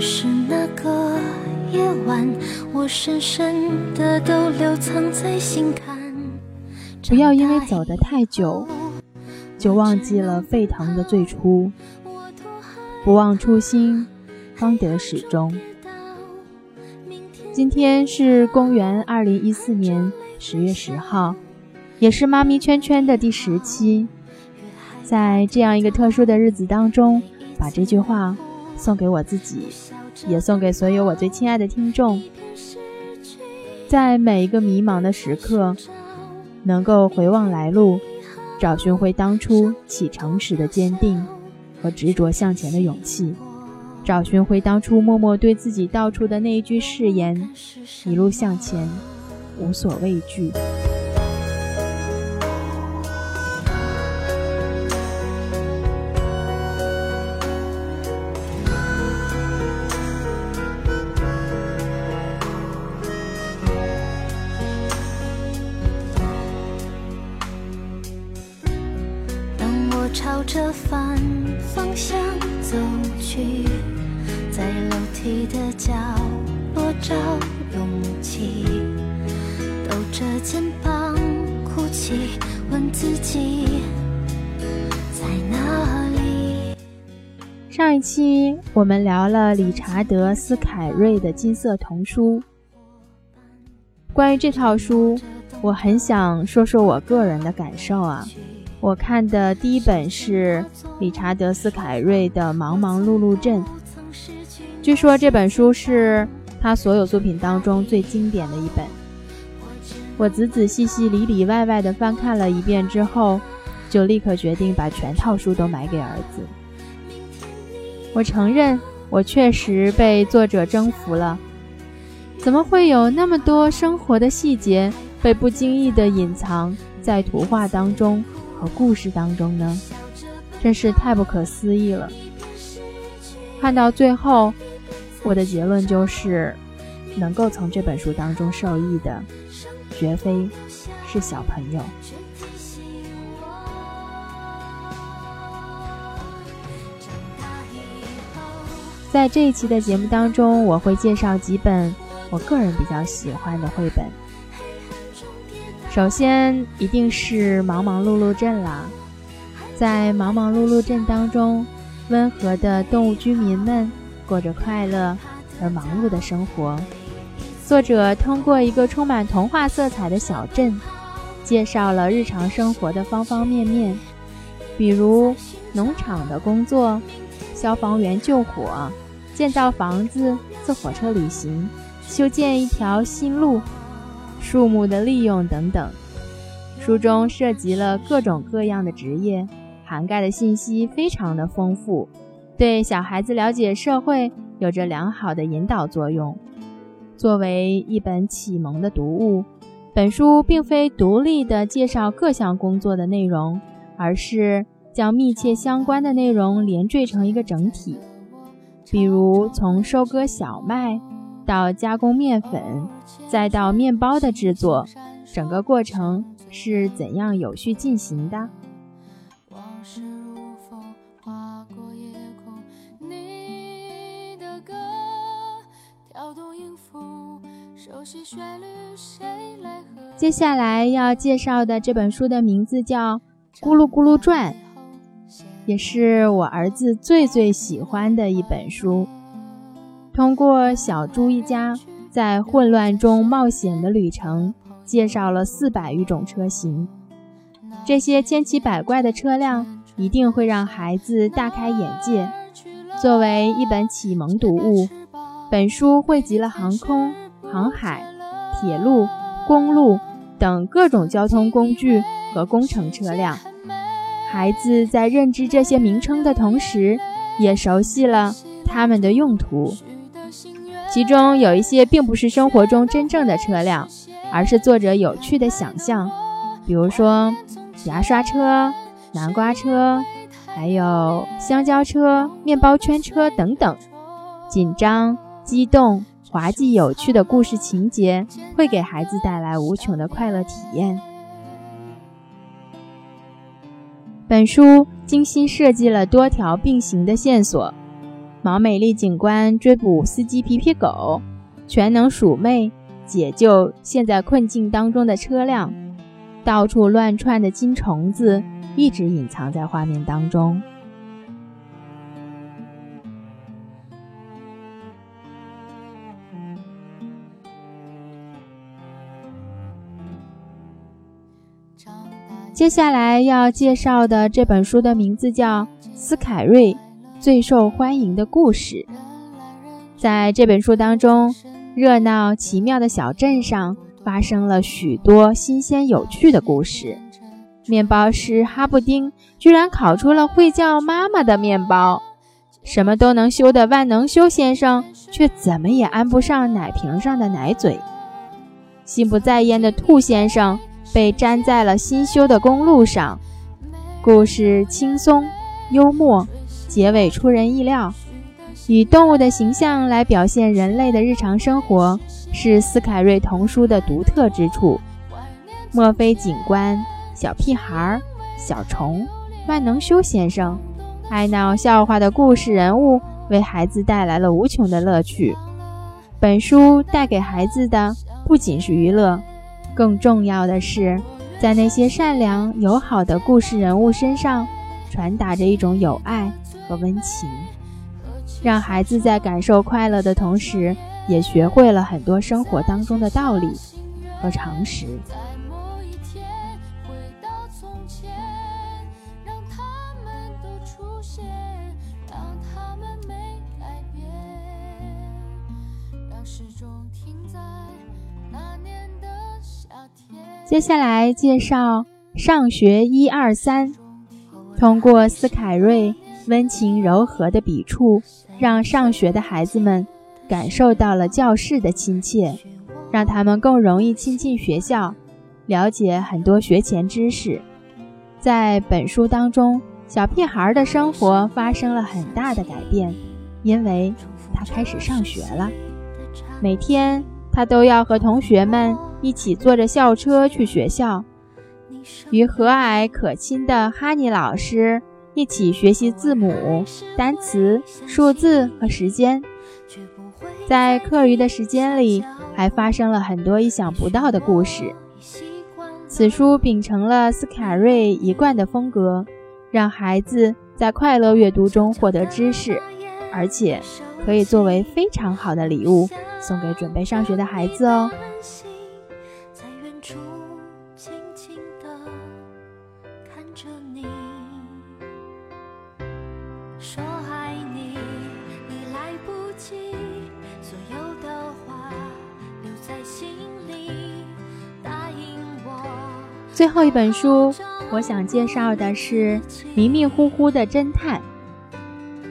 只是那个夜晚，我深深的都留藏在心坎。不要因为走得太久，就忘记了沸腾的最初。不忘初心，方得始终。今天是公元二零一四年十月十号，也是妈咪圈圈的第十期。在这样一个特殊的日子当中，把这句话送给我自己，也送给所有我最亲爱的听众。在每一个迷茫的时刻，能够回望来路，找寻回当初启程时的坚定和执着向前的勇气。找寻回当初默默对自己道出的那一句誓言，一路向前，无所畏惧。角落找勇气，抖着肩膀哭泣，问自己在哪里。上一期我们聊了理查德斯凯瑞的金色童书。关于这套书，我很想说说我个人的感受啊。我看的第一本是理查德斯凯瑞的《忙忙碌碌镇》。据说这本书是他所有作品当中最经典的一本。我仔仔细细、里里外外的翻看了一遍之后，就立刻决定把全套书都买给儿子。我承认，我确实被作者征服了。怎么会有那么多生活的细节被不经意的隐藏在图画当中和故事当中呢？真是太不可思议了。看到最后。我的结论就是，能够从这本书当中受益的，绝非是小朋友。在这一期的节目当中，我会介绍几本我个人比较喜欢的绘本。首先，一定是《忙忙碌碌镇》啦。在《忙忙碌碌镇》当中，温和的动物居民们。过着快乐而忙碌的生活。作者通过一个充满童话色彩的小镇，介绍了日常生活的方方面面，比如农场的工作、消防员救火、建造房子、坐火车旅行、修建一条新路、树木的利用等等。书中涉及了各种各样的职业，涵盖的信息非常的丰富。对小孩子了解社会有着良好的引导作用。作为一本启蒙的读物，本书并非独立的介绍各项工作的内容，而是将密切相关的内容连缀成一个整体。比如，从收割小麦到加工面粉，再到面包的制作，整个过程是怎样有序进行的？接下来要介绍的这本书的名字叫《咕噜咕噜转》，也是我儿子最最喜欢的一本书。通过小猪一家在混乱中冒险的旅程，介绍了四百余种车型。这些千奇百怪的车辆一定会让孩子大开眼界。作为一本启蒙读物，本书汇集了航空。航海、铁路、公路等各种交通工具和工程车辆，孩子在认知这些名称的同时，也熟悉了它们的用途。其中有一些并不是生活中真正的车辆，而是作者有趣的想象，比如说牙刷车、南瓜车，还有香蕉车、面包圈车等等。紧张、激动、滑稽、有趣的故事情节会给孩子带来无穷的快乐体验。本书精心设计了多条并行的线索。毛美丽警官追捕司机皮皮狗，全能鼠妹解救陷在困境当中的车辆，到处乱窜的金虫子一直隐藏在画面当中。接下来要介绍的这本书的名字叫《斯凯瑞》。最受欢迎的故事，在这本书当中，热闹奇妙的小镇上发生了许多新鲜有趣的故事。面包师哈布丁居然烤出了会叫妈妈的面包，什么都能修的万能修先生却怎么也安不上奶瓶上的奶嘴。心不在焉的兔先生被粘在了新修的公路上。故事轻松幽默。结尾出人意料，以动物的形象来表现人类的日常生活，是斯凯瑞童书的独特之处。墨菲警官、小屁孩、小虫、万能修先生、爱闹笑话的故事人物，为孩子带来了无穷的乐趣。本书带给孩子的不仅是娱乐，更重要的是，在那些善良友好的故事人物身上，传达着一种友爱。和温情，让孩子在感受快乐的同时，也学会了很多生活当中的道理和常识。接下来介绍上学一二三，通过斯凯瑞。温情柔和的笔触，让上学的孩子们感受到了教室的亲切，让他们更容易亲近学校，了解很多学前知识。在本书当中，小屁孩的生活发生了很大的改变，因为他开始上学了。每天，他都要和同学们一起坐着校车去学校，与和蔼可亲的哈尼老师。一起学习字母、单词、数字和时间，在课余的时间里，还发生了很多意想不到的故事。此书秉承了斯凯瑞一贯的风格，让孩子在快乐阅读中获得知识，而且可以作为非常好的礼物送给准备上学的孩子哦。最后一本书，我想介绍的是《迷迷糊糊的侦探》。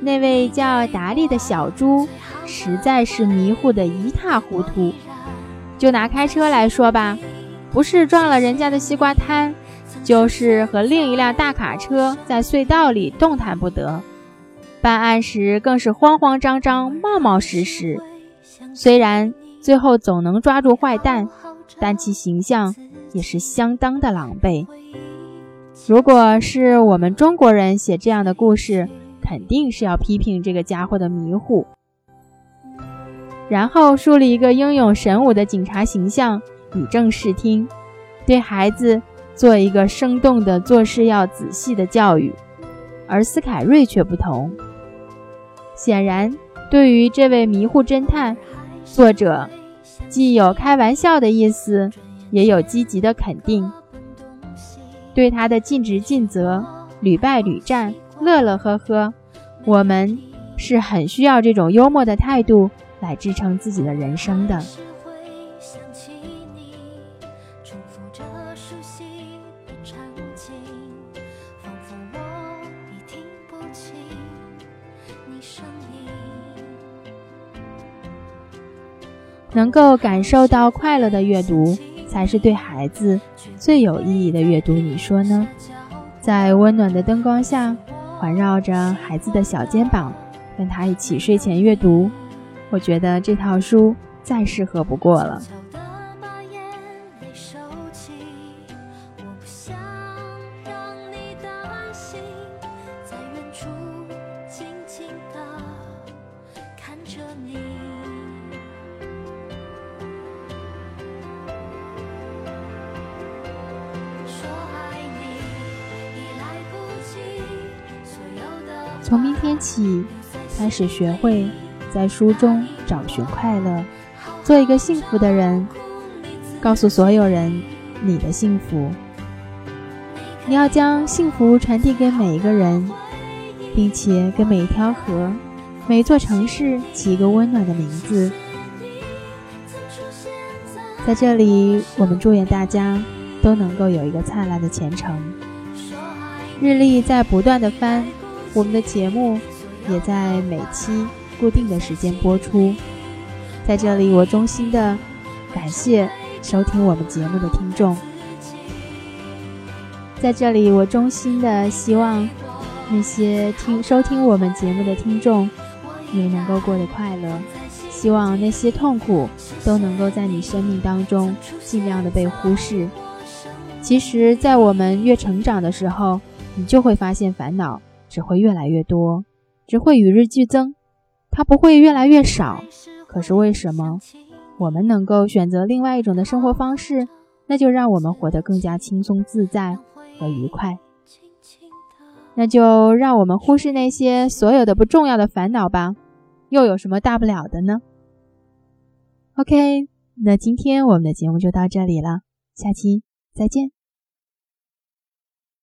那位叫达利的小猪，实在是迷糊的一塌糊涂。就拿开车来说吧，不是撞了人家的西瓜摊，就是和另一辆大卡车在隧道里动弹不得。办案时更是慌慌张张、冒冒失失。虽然最后总能抓住坏蛋，但其形象。也是相当的狼狈。如果是我们中国人写这样的故事，肯定是要批评这个家伙的迷糊，然后树立一个英勇神武的警察形象，以正视听，对孩子做一个生动的做事要仔细的教育。而斯凯瑞却不同，显然，对于这位迷糊侦探，作者既有开玩笑的意思。也有积极的肯定，对他的尽职尽责，屡败屡战，乐乐呵呵，我们是很需要这种幽默的态度来支撑自己的人生的。能够感受到快乐的阅读。才是对孩子最有意义的阅读。你说呢？在温暖的灯光下，环绕着孩子的小肩膀，跟他一起睡前阅读，我觉得这套书再适合不过了。从明天起，开始学会在书中找寻快乐，做一个幸福的人。告诉所有人你的幸福。你要将幸福传递给每一个人，并且给每一条河、每座城市起一个温暖的名字。在这里，我们祝愿大家都能够有一个灿烂的前程。日历在不断的翻。我们的节目也在每期固定的时间播出，在这里我衷心的感谢收听我们节目的听众，在这里我衷心的希望那些听收听我们节目的听众也能够过得快乐，希望那些痛苦都能够在你生命当中尽量的被忽视。其实，在我们越成长的时候，你就会发现烦恼。只会越来越多，只会与日俱增，它不会越来越少。可是为什么我们能够选择另外一种的生活方式？那就让我们活得更加轻松自在和愉快。那就让我们忽视那些所有的不重要的烦恼吧，又有什么大不了的呢？OK，那今天我们的节目就到这里了，下期再见。